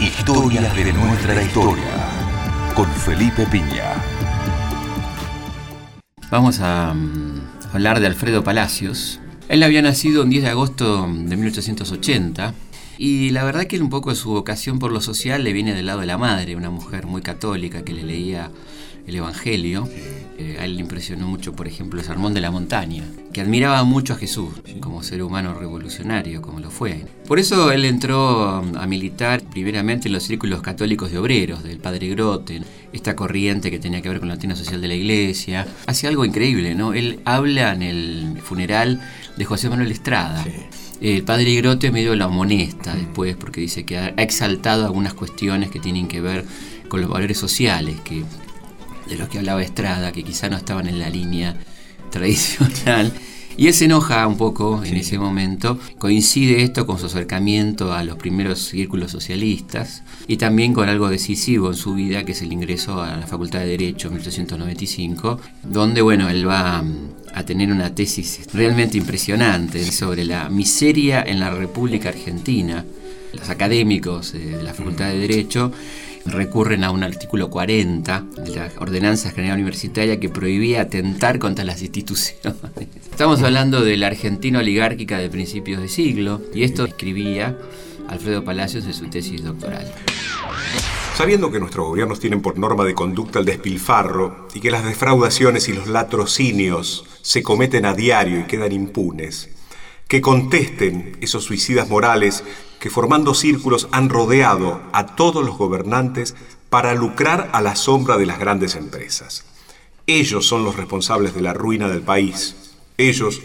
Historias de nuestra historia. Con Felipe Piña. Vamos a mm, hablar de Alfredo Palacios. Él había nacido el 10 de agosto de 1880 y la verdad que un poco su vocación por lo social le viene del lado de la madre, una mujer muy católica que le leía el Evangelio. Eh, a él le impresionó mucho, por ejemplo, el Sermón de la Montaña, que admiraba mucho a Jesús como ser humano revolucionario, como lo fue. Por eso él entró a militar primeramente en los círculos católicos de obreros, del Padre Grote, esta corriente que tenía que ver con la doctrina social de la Iglesia. Hace algo increíble, ¿no? Él habla en el funeral de José Manuel Estrada. El padre Grote medio lo amonesta después porque dice que ha exaltado algunas cuestiones que tienen que ver con los valores sociales, que de los que hablaba Estrada, que quizá no estaban en la línea tradicional. Y él se enoja un poco en ese momento. Coincide esto con su acercamiento a los primeros círculos socialistas y también con algo decisivo en su vida, que es el ingreso a la Facultad de Derecho en 1895, donde bueno, él va a tener una tesis realmente impresionante sobre la miseria en la República Argentina. Los académicos de la Facultad de Derecho recurren a un artículo 40 de la Ordenanza General Universitaria que prohibía atentar contra las instituciones. Estamos hablando de la Argentina oligárquica de principios de siglo y esto escribía Alfredo Palacios en su tesis doctoral. Sabiendo que nuestros gobiernos tienen por norma de conducta el despilfarro y que las defraudaciones y los latrocinios se cometen a diario y quedan impunes, que contesten esos suicidas morales que formando círculos han rodeado a todos los gobernantes para lucrar a la sombra de las grandes empresas. Ellos son los responsables de la ruina del país. Ellos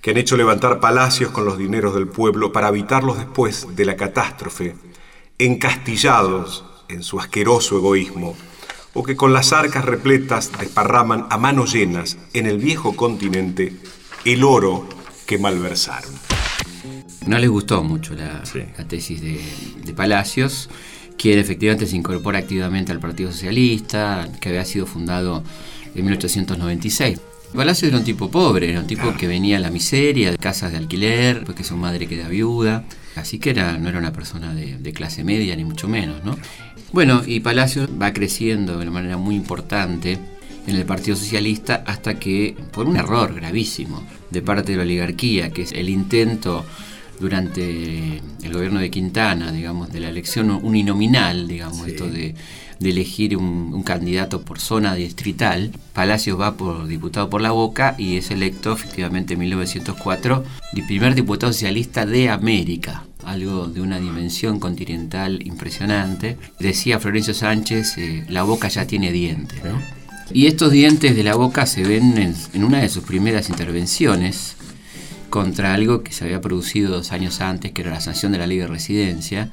que han hecho levantar palacios con los dineros del pueblo para habitarlos después de la catástrofe, encastillados en su asqueroso egoísmo, o que con las arcas repletas desparraman a manos llenas en el viejo continente el oro que malversaron. No les gustó mucho la, tesis de, Palacios, quien efectivamente se incorpora activamente al Partido Socialista, que había sido fundado en 1896. Palacios era un tipo pobre, era un tipo que venía a la miseria, de casas de alquiler, porque su madre queda viuda, así que era, no era una persona de, de clase media, ni mucho menos, ¿no? Bueno, y Palacios va creciendo de una manera muy importante en el Partido Socialista hasta que, por un error gravísimo de parte de la oligarquía, que es el intento durante el gobierno de Quintana, digamos, de la elección uninominal, digamos, esto de, elegir un, candidato por zona distrital. Palacios va por diputado por la Boca y es electo efectivamente en 1904 el primer diputado socialista de América algo de una dimensión continental impresionante. Decía Florencio Sánchez, eh, la boca ya tiene dientes. Y estos dientes de la boca se ven en, en, una de sus primeras intervenciones, contra algo que se había producido dos años antes, que era la sanción de la ley de residencia,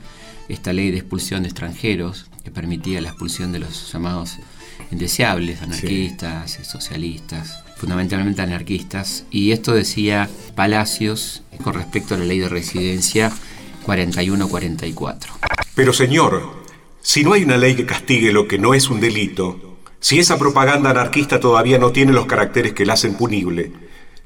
esta ley de expulsión de extranjeros, que permitía la expulsión de los llamados indeseables, anarquistas, socialistas, fundamentalmente anarquistas. Y esto decía Palacios con respecto a la ley de residencia 41-44. Pero señor, si no hay una ley que castigue lo que no es un delito, si esa propaganda anarquista todavía no tiene los caracteres que la hacen punible,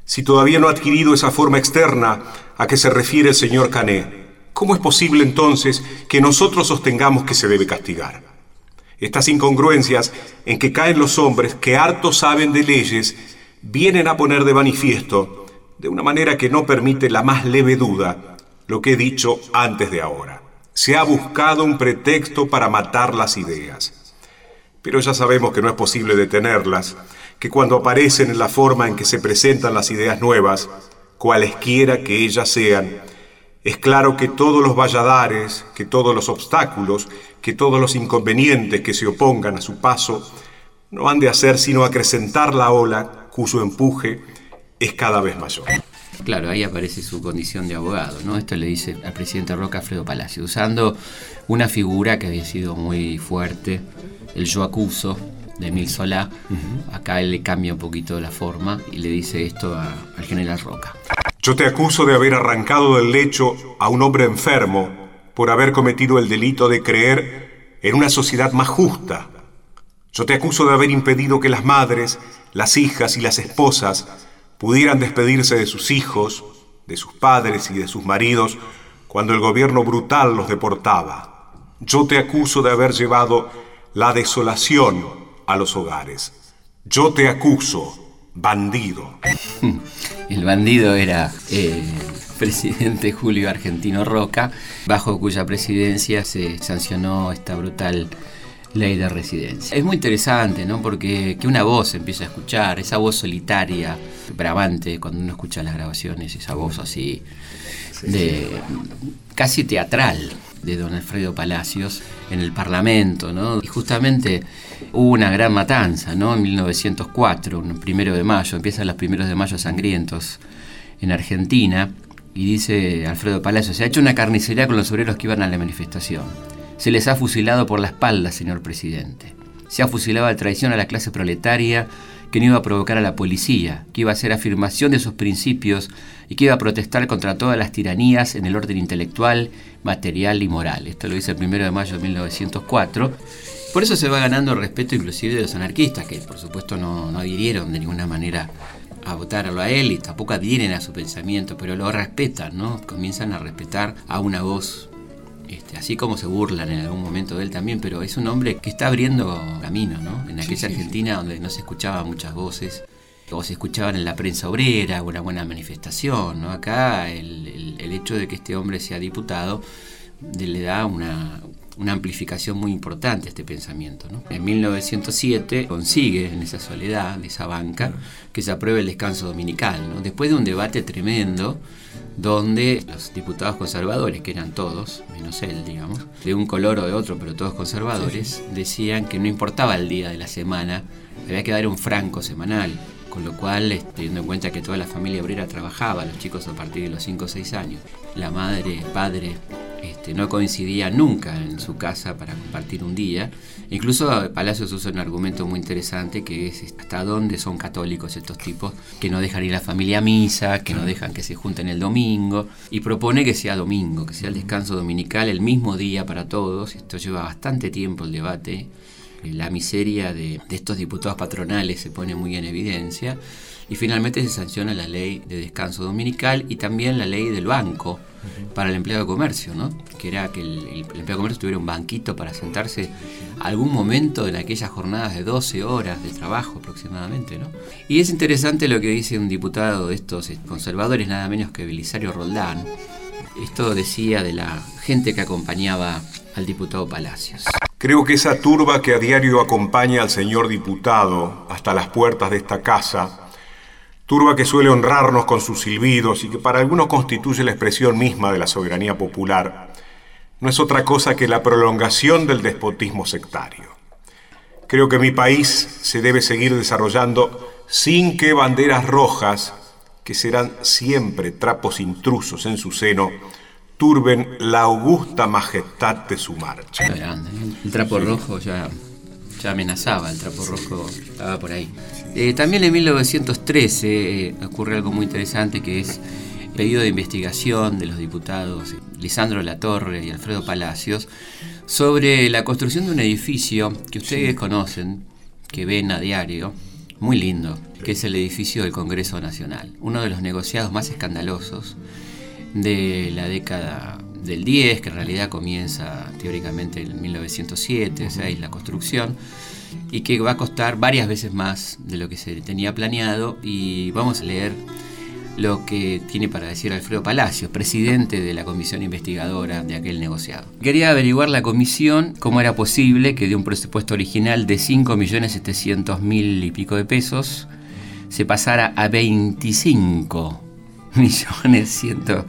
si todavía no ha adquirido esa forma externa a que se refiere el señor Cané, ¿cómo es posible entonces que nosotros sostengamos que se debe castigar? Estas incongruencias en que caen los hombres que harto saben de leyes vienen a poner de manifiesto, de una manera que no permite la más leve duda, lo que he dicho antes de ahora. Se ha buscado un pretexto para matar las ideas. Pero ya sabemos que no es posible detenerlas, que cuando aparecen en la forma en que se presentan las ideas nuevas, cualesquiera que ellas sean, es claro que todos los valladares, que todos los obstáculos, que todos los inconvenientes que se opongan a su paso, no han de hacer sino acrecentar la ola cuyo empuje es cada vez mayor. Claro, ahí aparece su condición de abogado, ¿no? Esto le dice al presidente Roca Alfredo Palacio, usando una figura que había sido muy fuerte, el yo acuso, de Emil Solá. Acá él le cambia un poquito la forma y le dice esto al general Roca. Yo te acuso de haber arrancado del lecho a un hombre enfermo por haber cometido el delito de creer en una sociedad más justa. Yo te acuso de haber impedido que las madres, las hijas y las esposas pudieran despedirse de sus hijos, de sus padres y de sus maridos cuando el gobierno brutal los deportaba. Yo te acuso de haber llevado la desolación a los hogares. Yo te acuso, bandido. El bandido era el presidente Julio Argentino Roca, bajo cuya presidencia se sancionó esta brutal ley de residencia. Es muy interesante, ¿no? Porque que una voz empieza a escuchar, esa voz solitaria, bravante, cuando uno escucha las grabaciones, esa voz así de casi teatral de don Alfredo Palacios en el Parlamento, ¿no? Y justamente hubo una gran matanza, ¿no? En 1904, un primero de mayo, empiezan los primeros de mayo sangrientos en Argentina, y dice Alfredo Palacios, se ha hecho una carnicería con los obreros que iban a la manifestación. Se les ha fusilado por la espalda, señor presidente. Se ha fusilado a traición a la clase proletaria que no iba a provocar a la policía, que iba a hacer afirmación de sus principios y que iba a protestar contra todas las tiranías en el orden intelectual, material y moral. Esto lo dice el 1 de mayo de 1904. Por eso se va ganando el respeto inclusive de los anarquistas, que por supuesto no, no adhirieron de ninguna manera a votarlo a él y tampoco adhieren a su pensamiento, pero lo respetan, ¿no? Comienzan a respetar a una voz este, así como se burlan en algún momento de él también, pero es un hombre que está abriendo camino, ¿no? En aquella Argentina donde no se escuchaban muchas voces, o se escuchaban en la prensa obrera, una buena manifestación, ¿no? Acá el, el hecho de que este hombre sea diputado le da una, una amplificación muy importante a este pensamiento. En 1907 consigue en esa soledad, en esa banca, que se apruebe el descanso dominical, después de un debate tremendo donde los diputados conservadores, que eran todos, menos él, digamos, de un color o de otro, pero todos conservadores, decían que no importaba el día de la semana, había que dar un franco semanal, con lo cual, teniendo en cuenta que toda la familia obrera trabajaba, los chicos a partir de los 5 o 6 años, la madre, padre, este, no coincidía nunca en su casa para compartir un día. Incluso Palacios usa un argumento muy interesante que es hasta dónde son católicos estos tipos que no dejan ir la familia a misa, que no dejan que se junten el domingo y propone que sea domingo, que sea el descanso dominical el mismo día para todos. Esto lleva bastante tiempo el debate. La miseria de, de estos diputados patronales se pone muy en evidencia y finalmente se sanciona la ley de descanso dominical y también la ley del banco para el empleado de comercio, ¿no? que era que el, empleado de comercio tuviera un banquito para sentarse algún momento en aquellas jornadas de 12 horas de trabajo aproximadamente. ¿no? Y es interesante lo que dice un diputado de estos conservadores, nada menos que Belisario Roldán. Esto decía de la gente que acompañaba al diputado Palacios. Creo que esa turba que a diario acompaña al señor diputado hasta las puertas de esta casa turba que suele honrarnos con sus silbidos y que para algunos constituye la expresión misma de la soberanía popular, no es otra cosa que la prolongación del despotismo sectario. Creo que mi país se debe seguir desarrollando sin que banderas rojas, que serán siempre trapos intrusos en su seno, turben la augusta majestad de su marcha. El trapo rojo ya ya amenazaba, el trapo rojo estaba por ahí. Eh, también en 1913 eh, ocurre algo muy interesante que es pedido de investigación de los diputados Lisandro Latorre y Alfredo Palacios sobre la construcción de un edificio que ustedes conocen, que ven a diario, muy lindo, que es el edificio del Congreso Nacional, uno de los negociados más escandalosos de la década del 10, que en realidad comienza teóricamente en 1907, o sea, es la construcción, y que va a costar varias veces más de lo que se tenía planeado. Y vamos a leer lo que tiene para decir Alfredo Palacios, presidente de la comisión investigadora de aquel negociado. Quería averiguar la comisión cómo era posible que de un presupuesto original de 5.700.000 y pico de pesos se pasara a 25 millones ciento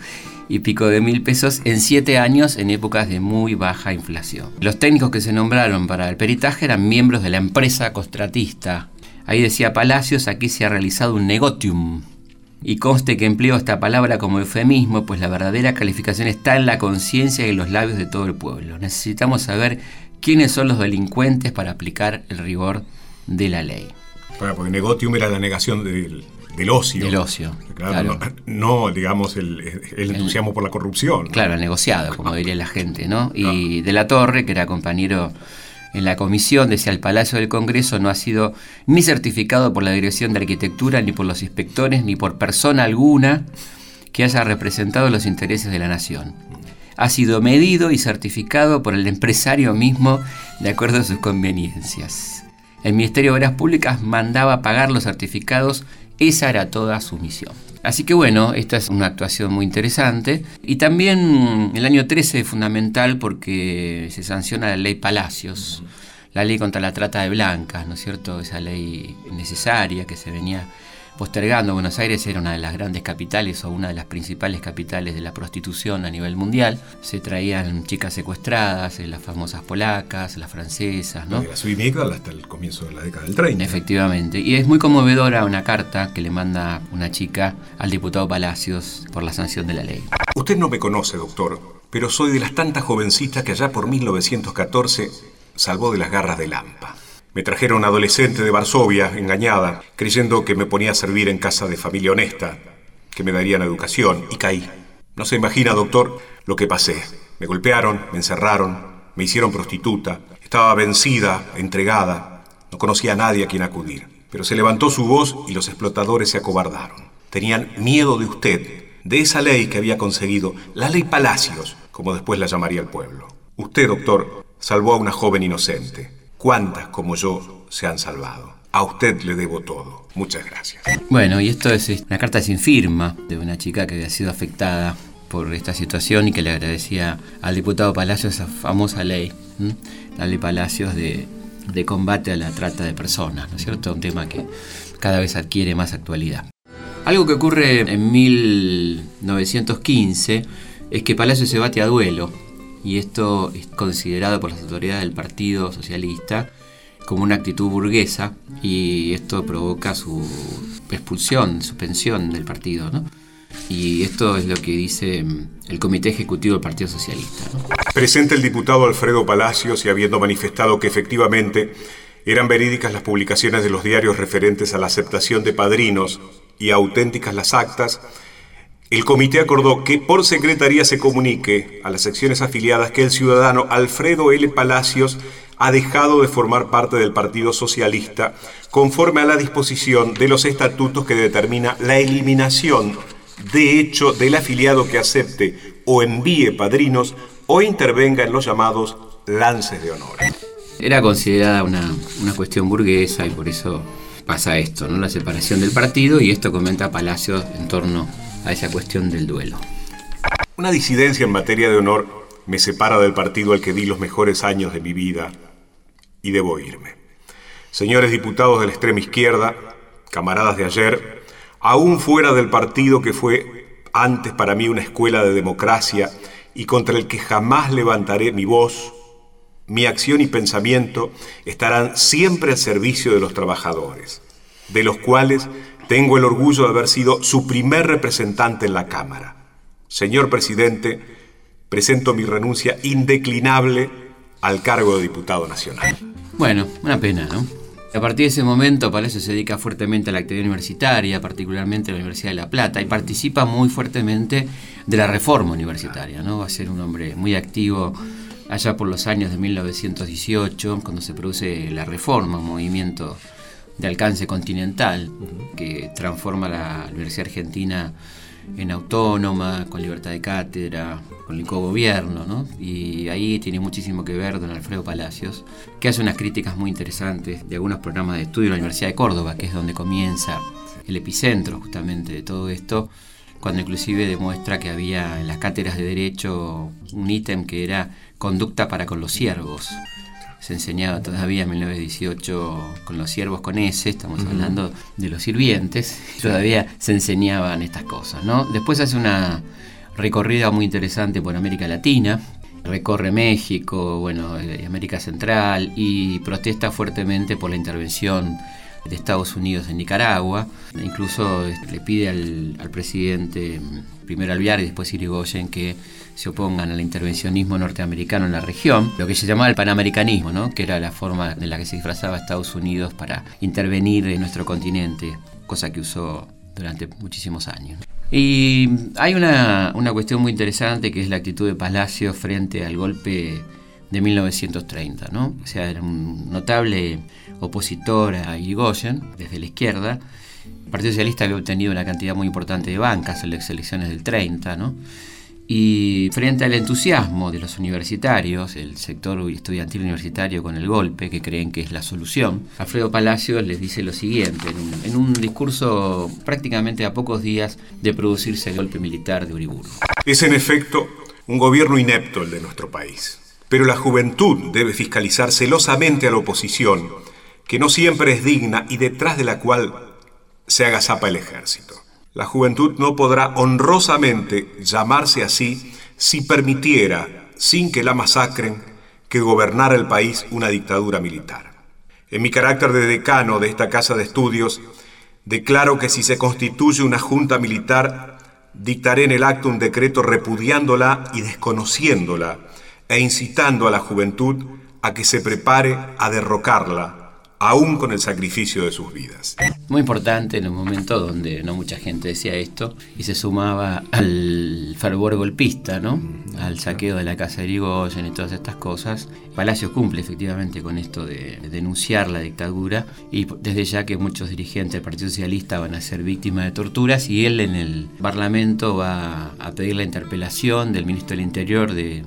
y pico de mil pesos en siete años en épocas de muy baja inflación. Los técnicos que se nombraron para el peritaje eran miembros de la empresa contratista. Ahí decía Palacios, aquí se ha realizado un negotium. Y conste que empleo esta palabra como eufemismo, pues la verdadera calificación está en la conciencia y en los labios de todo el pueblo. Necesitamos saber quiénes son los delincuentes para aplicar el rigor de la ley. Bueno, porque negotium era la negación del, del ocio. Del ocio. Claro, No, digamos, el, entusiasmo por la corrupción. Claro, el negociado, como diría la gente, ¿no? Y de la Torre, que era compañero en la comisión, decía, el Palacio del Congreso no ha sido ni certificado por la Dirección de Arquitectura, ni por los inspectores, ni por persona alguna que haya representado los intereses de la nación. ha sido medido y certificado por el empresario mismo de acuerdo a sus conveniencias. El Ministerio de Obras Públicas mandaba pagar los certificados, esa era toda su misión. Así que bueno, esta es una actuación muy interesante. Y también el año 13 es fundamental porque se sanciona la ley Palacios, la ley contra la trata de blancas, ¿no es cierto? Esa ley necesaria que se venía postergando. Buenos Aires era una de las grandes capitales o una de las principales capitales de la prostitución a nivel mundial. Se traían chicas secuestradas, eh, las famosas polacas, las francesas, ¿no? La hasta el comienzo de la década del 30. Efectivamente. Y es muy conmovedora una carta que le manda una chica al diputado Palacios por la sanción de la ley. Usted no me conoce, doctor, pero soy de las tantas jovencitas que allá por 1914 salvó de las garras de Lampa. Me trajeron adolescente de Varsovia, engañada, creyendo que me ponía a servir en casa de familia honesta, que me darían educación, y caí. No se imagina, doctor, lo que pasé. Me golpearon, me encerraron, me hicieron prostituta. Estaba vencida, entregada. No conocía a nadie a quien acudir. Pero se levantó su voz y los explotadores se acobardaron. Tenían miedo de usted, de esa ley que había conseguido, la ley Palacios, como después la llamaría el pueblo. Usted, doctor, salvó a una joven inocente. ¿Cuántas como yo se han salvado? A usted le debo todo. Muchas gracias. Bueno, y esto es una carta sin firma de una chica que había sido afectada por esta situación y que le agradecía al diputado Palacios esa famosa ley, la ley Palacios de, de combate a la trata de personas, ¿no es cierto? Un tema que cada vez adquiere más actualidad. Algo que ocurre en 1915 es que Palacios se bate a duelo y esto es considerado por las autoridades del Partido Socialista como una actitud burguesa y esto provoca su expulsión, suspensión del partido. ¿no? Y esto es lo que dice mm, el Comité Ejecutivo del Partido Socialista. Presente el diputado Alfredo Palacios y habiendo manifestado que efectivamente eran verídicas las publicaciones de los diarios referentes a la aceptación de padrinos y auténticas las actas, el comité acordó que por secretaría se comunique a las secciones afiliadas que el ciudadano Alfredo L. Palacios ha dejado de formar parte del Partido Socialista conforme a la disposición de los estatutos que determina la eliminación de hecho del afiliado que acepte o envíe padrinos o intervenga en los llamados lances de honor. Era considerada una, una cuestión burguesa y por eso pasa esto, ¿no? la separación del partido y esto comenta Palacios en torno a esa cuestión del duelo. Una disidencia en materia de honor me separa del partido al que di los mejores años de mi vida y debo irme. Señores diputados de la extrema izquierda, camaradas de ayer, aún fuera del partido que fue antes para mí una escuela de democracia y contra el que jamás levantaré mi voz, mi acción y pensamiento estarán siempre al servicio de los trabajadores, de los cuales tengo el orgullo de haber sido su primer representante en la Cámara. Señor presidente, presento mi renuncia indeclinable al cargo de diputado nacional. Bueno, una pena, ¿no? A partir de ese momento, Palacio se dedica fuertemente a la actividad universitaria, particularmente a la Universidad de La Plata, y participa muy fuertemente de la reforma universitaria, ¿no? Va a ser un hombre muy activo allá por los años de 1918, cuando se produce la reforma, un movimiento de alcance continental, que transforma la Universidad Argentina en autónoma, con libertad de cátedra, con el cogobierno, ¿no? Y ahí tiene muchísimo que ver don Alfredo Palacios, que hace unas críticas muy interesantes de algunos programas de estudio de la Universidad de Córdoba, que es donde comienza el epicentro justamente de todo esto, cuando inclusive demuestra que había en las cátedras de derecho un ítem que era conducta para con los siervos se enseñaba todavía en 1918 con los siervos con S, estamos hablando de los sirvientes, todavía se enseñaban estas cosas, ¿no? Después hace una recorrida muy interesante por América Latina, recorre México, bueno, eh, América Central y protesta fuertemente por la intervención de Estados Unidos en Nicaragua. Incluso este, le pide al, al presidente, primero Alviar y después Irigoyen, que se opongan al intervencionismo norteamericano en la región, lo que se llamaba el panamericanismo, ¿no? que era la forma en la que se disfrazaba Estados Unidos para intervenir en nuestro continente, cosa que usó durante muchísimos años. Y hay una, una cuestión muy interesante que es la actitud de Palacio frente al golpe de 1930, ¿no? O sea, era un notable opositor a Irigoyen desde la izquierda. El Partido Socialista había obtenido una cantidad muy importante de bancas en las elecciones del 30, ¿no? Y frente al entusiasmo de los universitarios, el sector estudiantil universitario con el golpe, que creen que es la solución, Alfredo Palacios les dice lo siguiente, en un, en un discurso prácticamente a pocos días de producirse el golpe militar de Uriburu. Es en efecto un gobierno inepto el de nuestro país. Pero la juventud debe fiscalizar celosamente a la oposición, que no siempre es digna y detrás de la cual se agazapa el ejército. La juventud no podrá honrosamente llamarse así si permitiera, sin que la masacren, que gobernara el país una dictadura militar. En mi carácter de decano de esta casa de estudios, declaro que si se constituye una junta militar, dictaré en el acto un decreto repudiándola y desconociéndola e incitando a la juventud a que se prepare a derrocarla aún con el sacrificio de sus vidas. Muy importante en un momento donde no mucha gente decía esto y se sumaba al fervor golpista, ¿no? Al saqueo de la casa de Irigoyen y todas estas cosas. Palacio cumple efectivamente con esto de denunciar la dictadura y desde ya que muchos dirigentes del Partido Socialista van a ser víctimas de torturas y él en el Parlamento va a pedir la interpelación del ministro del Interior de,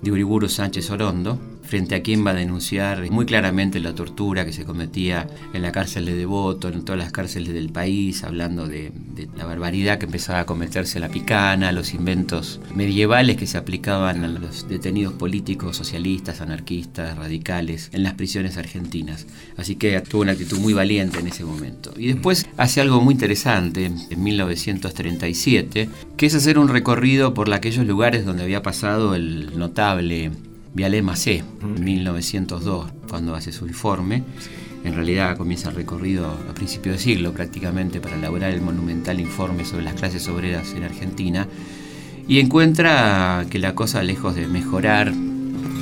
de Uriburu Sánchez Orondo frente a quien va a denunciar muy claramente la tortura que se cometía en la cárcel de Devoto, en todas las cárceles del país, hablando de, la barbaridad que empezaba a cometerse la picana, los inventos medievales que se aplicaban a los detenidos políticos, socialistas, anarquistas, radicales, en las prisiones argentinas. Así que tuvo una actitud muy valiente en ese momento. Y después hace algo muy interesante en 1937, que es hacer un recorrido por aquellos lugares donde había pasado el notable Vialé Macé, en 1902, cuando hace su informe. En realidad comienza el recorrido a principios de siglo prácticamente para elaborar el monumental informe sobre las clases obreras en Argentina y encuentra que la cosa lejos de mejorar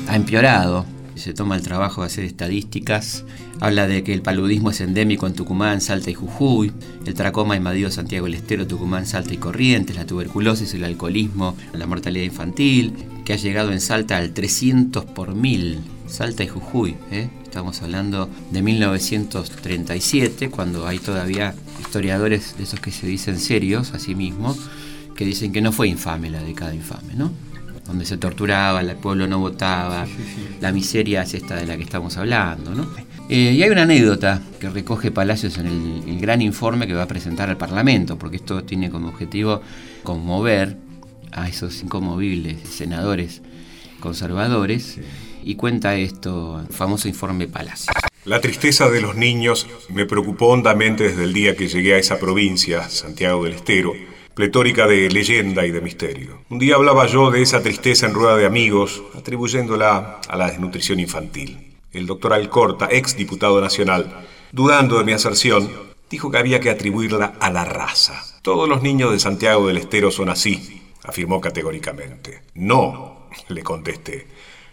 ha empeorado se toma el trabajo de hacer estadísticas, habla de que el paludismo es endémico en Tucumán, Salta y Jujuy, el tracoma invadió Santiago del Estero, Tucumán, Salta y Corrientes, la tuberculosis, el alcoholismo, la mortalidad infantil, que ha llegado en Salta al 300 por mil. Salta y Jujuy, ¿eh? estamos hablando de 1937, cuando hay todavía historiadores de esos que se dicen serios a sí mismos, que dicen que no fue infame la década infame, ¿no? donde se torturaba, el pueblo no votaba, la miseria es esta de la que estamos hablando. ¿no? Eh, y hay una anécdota que recoge Palacios en el, gran informe que va a presentar al Parlamento, porque esto tiene como objetivo conmover a esos incomovibles senadores conservadores, y cuenta esto, el famoso informe Palacios. La tristeza de los niños me preocupó hondamente desde el día que llegué a esa provincia, Santiago del Estero, pletórica de leyenda y de misterio. Un día hablaba yo de esa tristeza en rueda de amigos, atribuyéndola a la desnutrición infantil. El doctor Alcorta, ex diputado nacional, dudando de mi aserción, dijo que había que atribuirla a la raza. Todos los niños de Santiago del Estero son así, afirmó categóricamente. No, le contesté.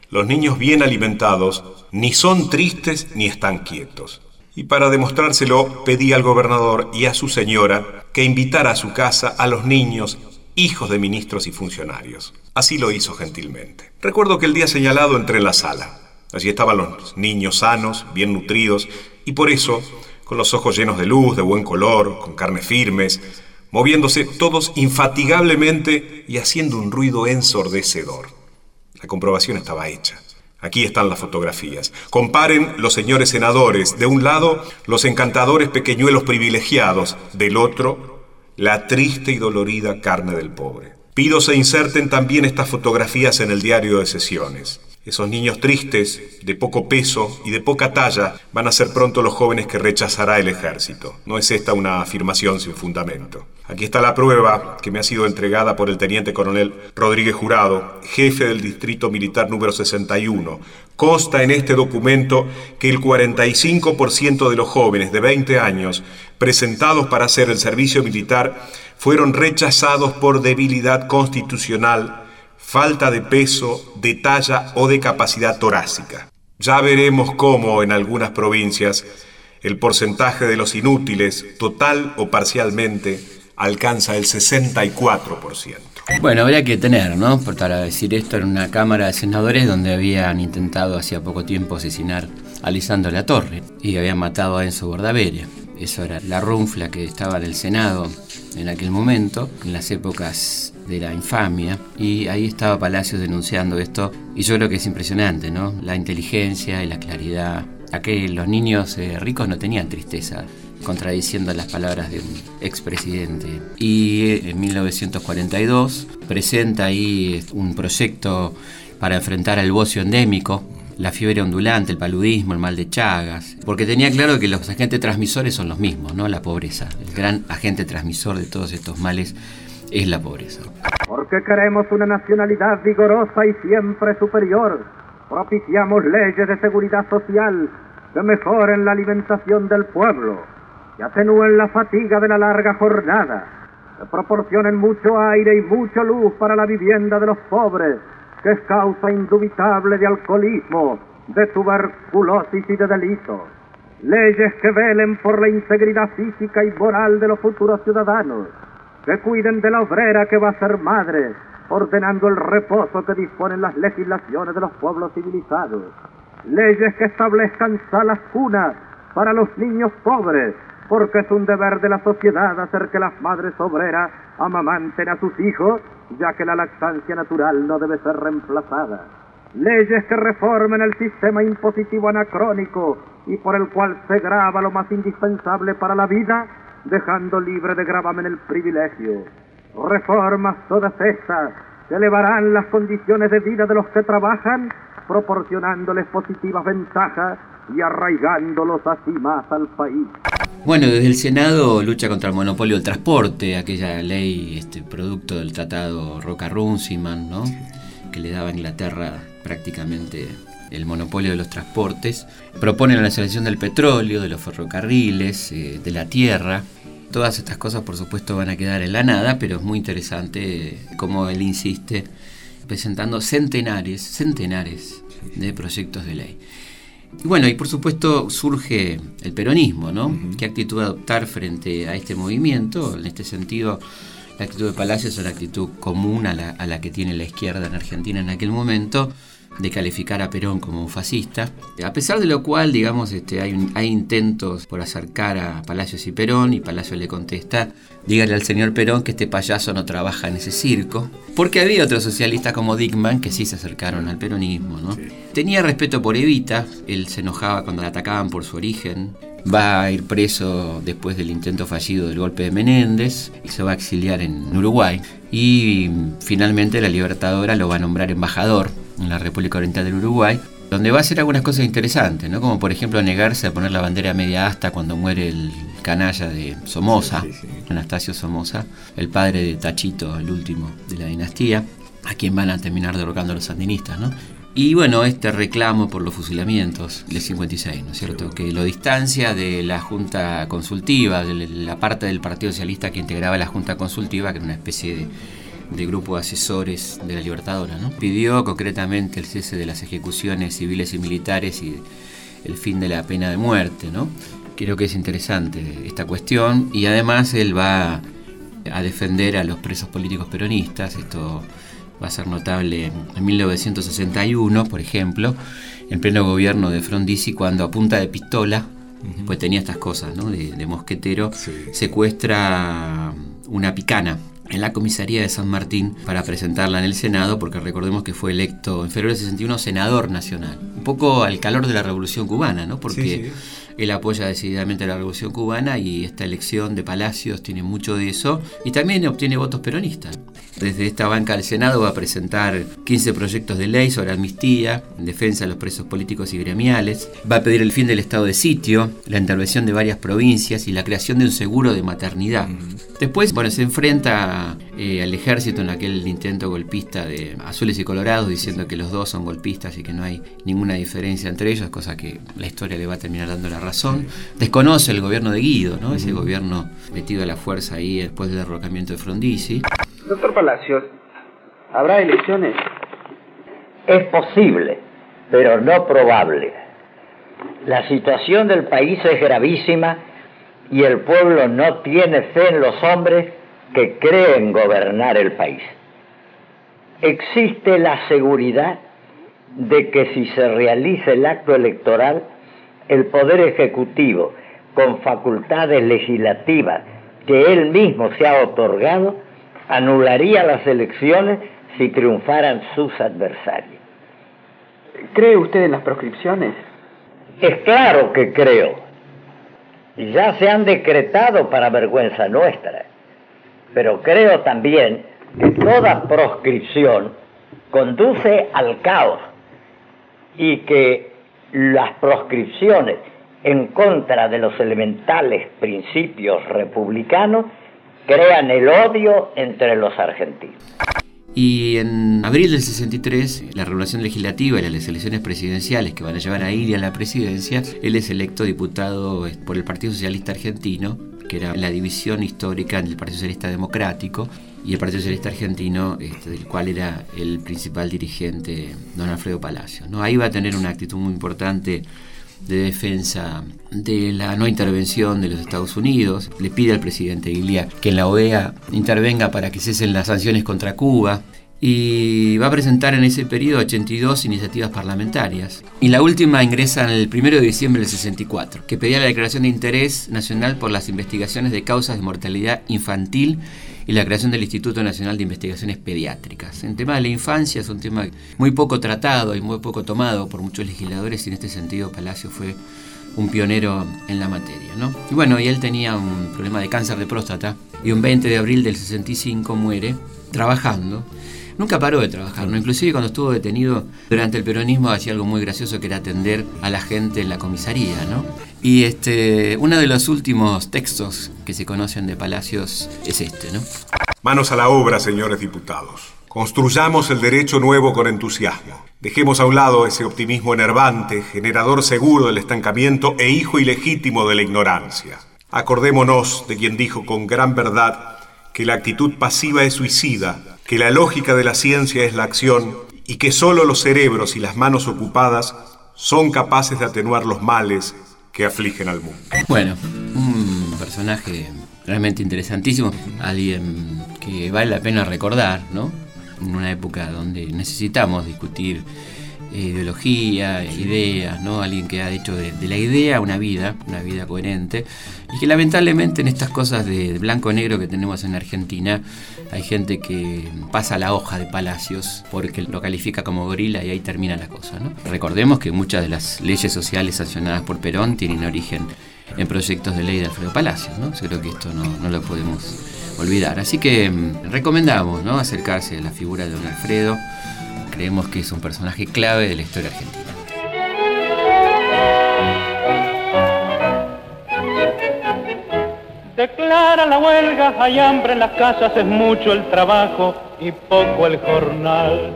Los niños bien alimentados ni son tristes ni están quietos y para demostrárselo pedí al gobernador y a su señora que invitara a su casa a los niños, hijos de ministros y funcionarios. Así lo hizo gentilmente. Recuerdo que el día señalado entré en la sala. Allí estaban los niños sanos, bien nutridos, y por eso, con los ojos llenos de luz, de buen color, con carnes firmes, moviéndose todos infatigablemente y haciendo un ruido ensordecedor. La comprobación estaba hecha. Aquí están las fotografías. Comparen los señores senadores. De un lado, los encantadores pequeñuelos privilegiados. Del otro, la triste y dolorida carne del pobre. Pido se inserten también estas fotografías en el diario de sesiones. Esos niños tristes, de poco peso y de poca talla, van a ser pronto los jóvenes que rechazará el ejército. No es esta una afirmación sin fundamento. Aquí está la prueba que me ha sido entregada por el teniente coronel Rodríguez Jurado, jefe del distrito militar número 61. Consta en este documento que el 45% de los jóvenes de 20 años presentados para hacer el servicio militar fueron rechazados por debilidad constitucional falta de peso, de talla o de capacidad torácica. Ya veremos cómo en algunas provincias el porcentaje de los inútiles, total o parcialmente, alcanza el 64%. Bueno, habría que tener, ¿no? Para decir esto en una Cámara de Senadores donde habían intentado hacía poco tiempo asesinar a Lisandro La Torre y habían matado a Enzo Bordaveria. Eso era la runfla que estaba en el Senado en aquel momento, en las épocas de la infamia, y ahí estaba Palacios denunciando esto, y yo creo que es impresionante, ¿no? La inteligencia y la claridad. A que los niños eh, ricos no tenían tristeza, contradiciendo las palabras de un expresidente. Y eh, en 1942 presenta ahí un proyecto para enfrentar al bocio endémico, la fiebre ondulante, el paludismo, el mal de Chagas, porque tenía claro que los agentes transmisores son los mismos, ¿no? La pobreza. El gran agente transmisor de todos estos males es la pobreza. Porque queremos una nacionalidad vigorosa y siempre superior, propiciamos leyes de seguridad social que mejoren la alimentación del pueblo, que atenúen la fatiga de la larga jornada, que proporcionen mucho aire y mucha luz para la vivienda de los pobres, que es causa indubitable de alcoholismo, de tuberculosis y de delitos. Leyes que velen por la integridad física y moral de los futuros ciudadanos, que cuiden de la obrera que va a ser madre, ordenando el reposo que disponen las legislaciones de los pueblos civilizados. Leyes que establezcan salas cunas para los niños pobres, porque es un deber de la sociedad hacer que las madres obreras amamanten a sus hijos ya que la lactancia natural no debe ser reemplazada. Leyes que reformen el sistema impositivo anacrónico y por el cual se graba lo más indispensable para la vida, dejando libre de gravamen el privilegio. Reformas todas estas que elevarán las condiciones de vida de los que trabajan, proporcionándoles positivas ventajas y arraigándolos así más al país. Bueno, desde el Senado lucha contra el monopolio del transporte, aquella ley este, producto del tratado Roca-Runciman, ¿no? que le daba a Inglaterra prácticamente el monopolio de los transportes. Propone la nacionalización del petróleo, de los ferrocarriles, eh, de la tierra. Todas estas cosas, por supuesto, van a quedar en la nada, pero es muy interesante cómo él insiste presentando centenares, centenares de proyectos de ley. Y bueno, y por supuesto surge el peronismo, ¿no? ¿Qué actitud adoptar frente a este movimiento? En este sentido, la actitud de Palacios es una actitud común a la, a la que tiene la izquierda en Argentina en aquel momento, de calificar a Perón como un fascista, a pesar de lo cual, digamos, este, hay, hay intentos por acercar a Palacios y Perón, y Palacios le contesta, dígale al señor Perón que este payaso no trabaja en ese circo, porque había otros socialistas como Dickman que sí se acercaron al peronismo, ¿no? Tenía respeto por Evita, él se enojaba cuando la atacaban por su origen, va a ir preso después del intento fallido del golpe de Menéndez y se va a exiliar en Uruguay. Y finalmente la Libertadora lo va a nombrar embajador en la República Oriental del Uruguay, donde va a hacer algunas cosas interesantes, ¿no? como por ejemplo negarse a poner la bandera media asta cuando muere el canalla de Somoza, Anastasio Somoza, el padre de Tachito, el último de la dinastía, a quien van a terminar derrocando los sandinistas. ¿no? Y bueno, este reclamo por los fusilamientos del 56, ¿no es cierto? Que lo distancia de la Junta Consultiva, de la parte del Partido Socialista que integraba la Junta Consultiva, que era una especie de de grupo de asesores de la Libertadora. ¿no? Pidió concretamente el cese de las ejecuciones civiles y militares y el fin de la pena de muerte. ¿no? Creo que es interesante esta cuestión y además él va a defender a los presos políticos peronistas. Esto va a ser notable en 1961, por ejemplo, en pleno gobierno de Frondizi, cuando a punta de pistola, pues tenía estas cosas ¿no? de, mosquetero, secuestra una picana en la comisaría de San Martín para presentarla en el Senado, porque recordemos que fue electo en febrero del 61 senador nacional. Un poco al calor de la Revolución Cubana, ¿no? Porque él apoya decididamente la Revolución Cubana y esta elección de Palacios tiene mucho de eso y también obtiene votos peronistas. Desde esta banca del Senado va a presentar 15 proyectos de ley sobre amnistía, en defensa de los presos políticos y gremiales. Va a pedir el fin del estado de sitio, la intervención de varias provincias y la creación de un seguro de maternidad. Después, bueno, se enfrenta eh, al ejército en aquel intento golpista de azules y colorados, diciendo que los dos son golpistas y que no hay ninguna diferencia entre ellos, cosa que la historia le va a terminar dando la razón. Desconoce el gobierno de Guido, ¿no? Ese gobierno metido a la fuerza ahí después del derrocamiento de Frondizi. Doctor Palacios, ¿habrá elecciones? Es posible, pero no probable. La situación del país es gravísima y el pueblo no tiene fe en los hombres que creen gobernar el país. Existe la seguridad de que si se realiza el acto electoral, el Poder Ejecutivo, con facultades legislativas que él mismo se ha otorgado, anularía las elecciones si triunfaran sus adversarios. ¿Cree usted en las proscripciones? Es claro que creo. Ya se han decretado para vergüenza nuestra. Pero creo también que toda proscripción conduce al caos y que las proscripciones en contra de los elementales principios republicanos crean el odio entre los argentinos. Y en abril del 63, la regulación legislativa y las elecciones presidenciales que van a llevar a Iria a la presidencia, él es electo diputado por el Partido Socialista Argentino, que era la división histórica del Partido Socialista Democrático y el Partido Socialista Argentino, este, del cual era el principal dirigente don Alfredo Palacio. ¿no? Ahí va a tener una actitud muy importante de defensa de la no intervención de los Estados Unidos. Le pide al presidente Ilia que en la OEA intervenga para que cesen las sanciones contra Cuba. Y va a presentar en ese periodo 82 iniciativas parlamentarias. Y la última ingresa en el 1 de diciembre del 64, que pedía la declaración de interés nacional por las investigaciones de causas de mortalidad infantil y la creación del Instituto Nacional de Investigaciones Pediátricas. El tema de la infancia es un tema muy poco tratado y muy poco tomado por muchos legisladores y en este sentido Palacio fue un pionero en la materia. ¿no? Y bueno, y él tenía un problema de cáncer de próstata y un 20 de abril del 65 muere trabajando nunca paró de trabajar, ¿no? Inclusive cuando estuvo detenido durante el peronismo hacía algo muy gracioso que era atender a la gente en la comisaría, ¿no? Y este, uno de los últimos textos que se conocen de Palacios es este, ¿no? Manos a la obra, señores diputados. Construyamos el derecho nuevo con entusiasmo. Dejemos a un lado ese optimismo enervante, generador seguro del estancamiento e hijo ilegítimo de la ignorancia. Acordémonos de quien dijo con gran verdad que la actitud pasiva es suicida que la lógica de la ciencia es la acción y que solo los cerebros y las manos ocupadas son capaces de atenuar los males que afligen al mundo. Bueno, un personaje realmente interesantísimo, alguien que vale la pena recordar, ¿no? En una época donde necesitamos discutir ideología, ideas, ¿no? Alguien que ha hecho de, la idea una vida, una vida coherente, y que lamentablemente en estas cosas de blanco-negro que tenemos en Argentina, hay gente que pasa la hoja de Palacios porque lo califica como gorila y ahí termina la cosa, ¿no? Recordemos que muchas de las leyes sociales sancionadas por Perón tienen origen en proyectos de ley de Alfredo Palacios, ¿no? Yo creo que esto no, no lo podemos olvidar. Así que mm, recomendamos, ¿no? Acercarse a la figura de don Alfredo creemos que es un personaje clave de la historia argentina. Declara la huelga, hay hambre en las casas, es mucho el trabajo y poco el jornal.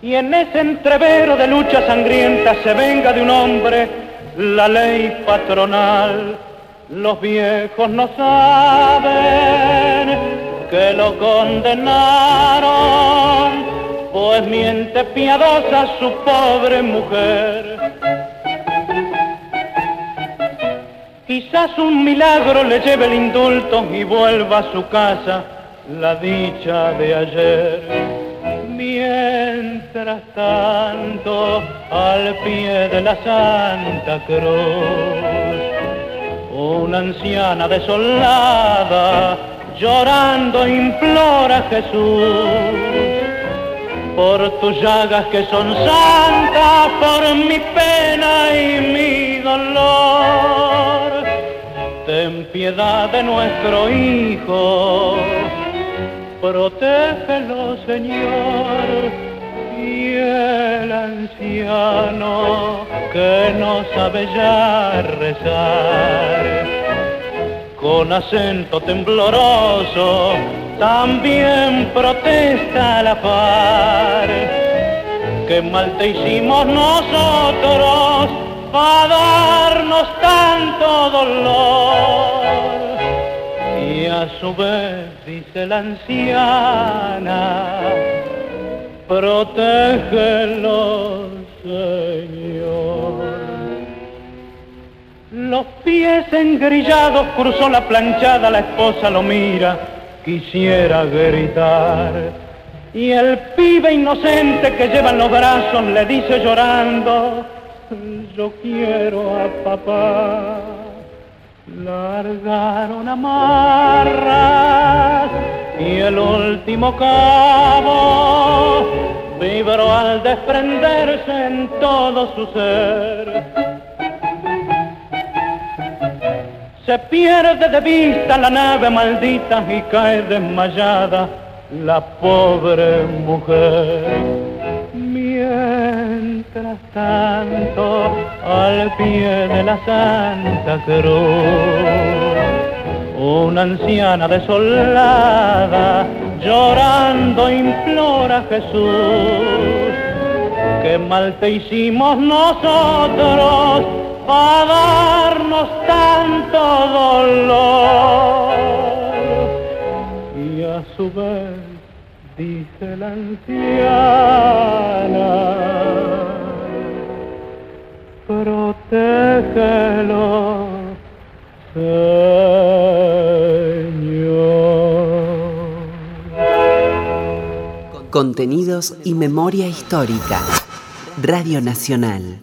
Y en ese entrevero de lucha sangrienta se venga de un hombre la ley patronal. Los viejos no saben que lo condenaron pues miente piadosa su pobre mujer. Quizás un milagro le lleve el indulto y vuelva a su casa la dicha de ayer. Mientras tanto, al pie de la Santa Cruz, una anciana desolada llorando implora a Jesús por tus llagas que son santas, por mi pena y mi dolor. Ten piedad de nuestro Hijo, protégelo Señor, y el anciano que no sabe ya rezar, con acento tembloroso, también protesta la par. Que mal te hicimos nosotros para darnos tanto dolor. Y a su vez dice la anciana, protégelo, Señor. Los pies engrillados cruzó la planchada, la esposa lo mira quisiera gritar. Y el pibe inocente que lleva en los brazos le dice llorando, yo quiero a papá. largaron amarras y el último cabo vibró al desprenderse en todo su ser. Se pierde de vista la nave maldita y cae desmayada la pobre mujer. Mientras tanto, al pie de la Santa Cruz, una anciana desolada, llorando implora a Jesús, que mal te hicimos nosotros para darnos tanto dolor. Y a su vez dice la anciana, protégelo, Señor. Contenidos y memoria histórica. Radio Nacional.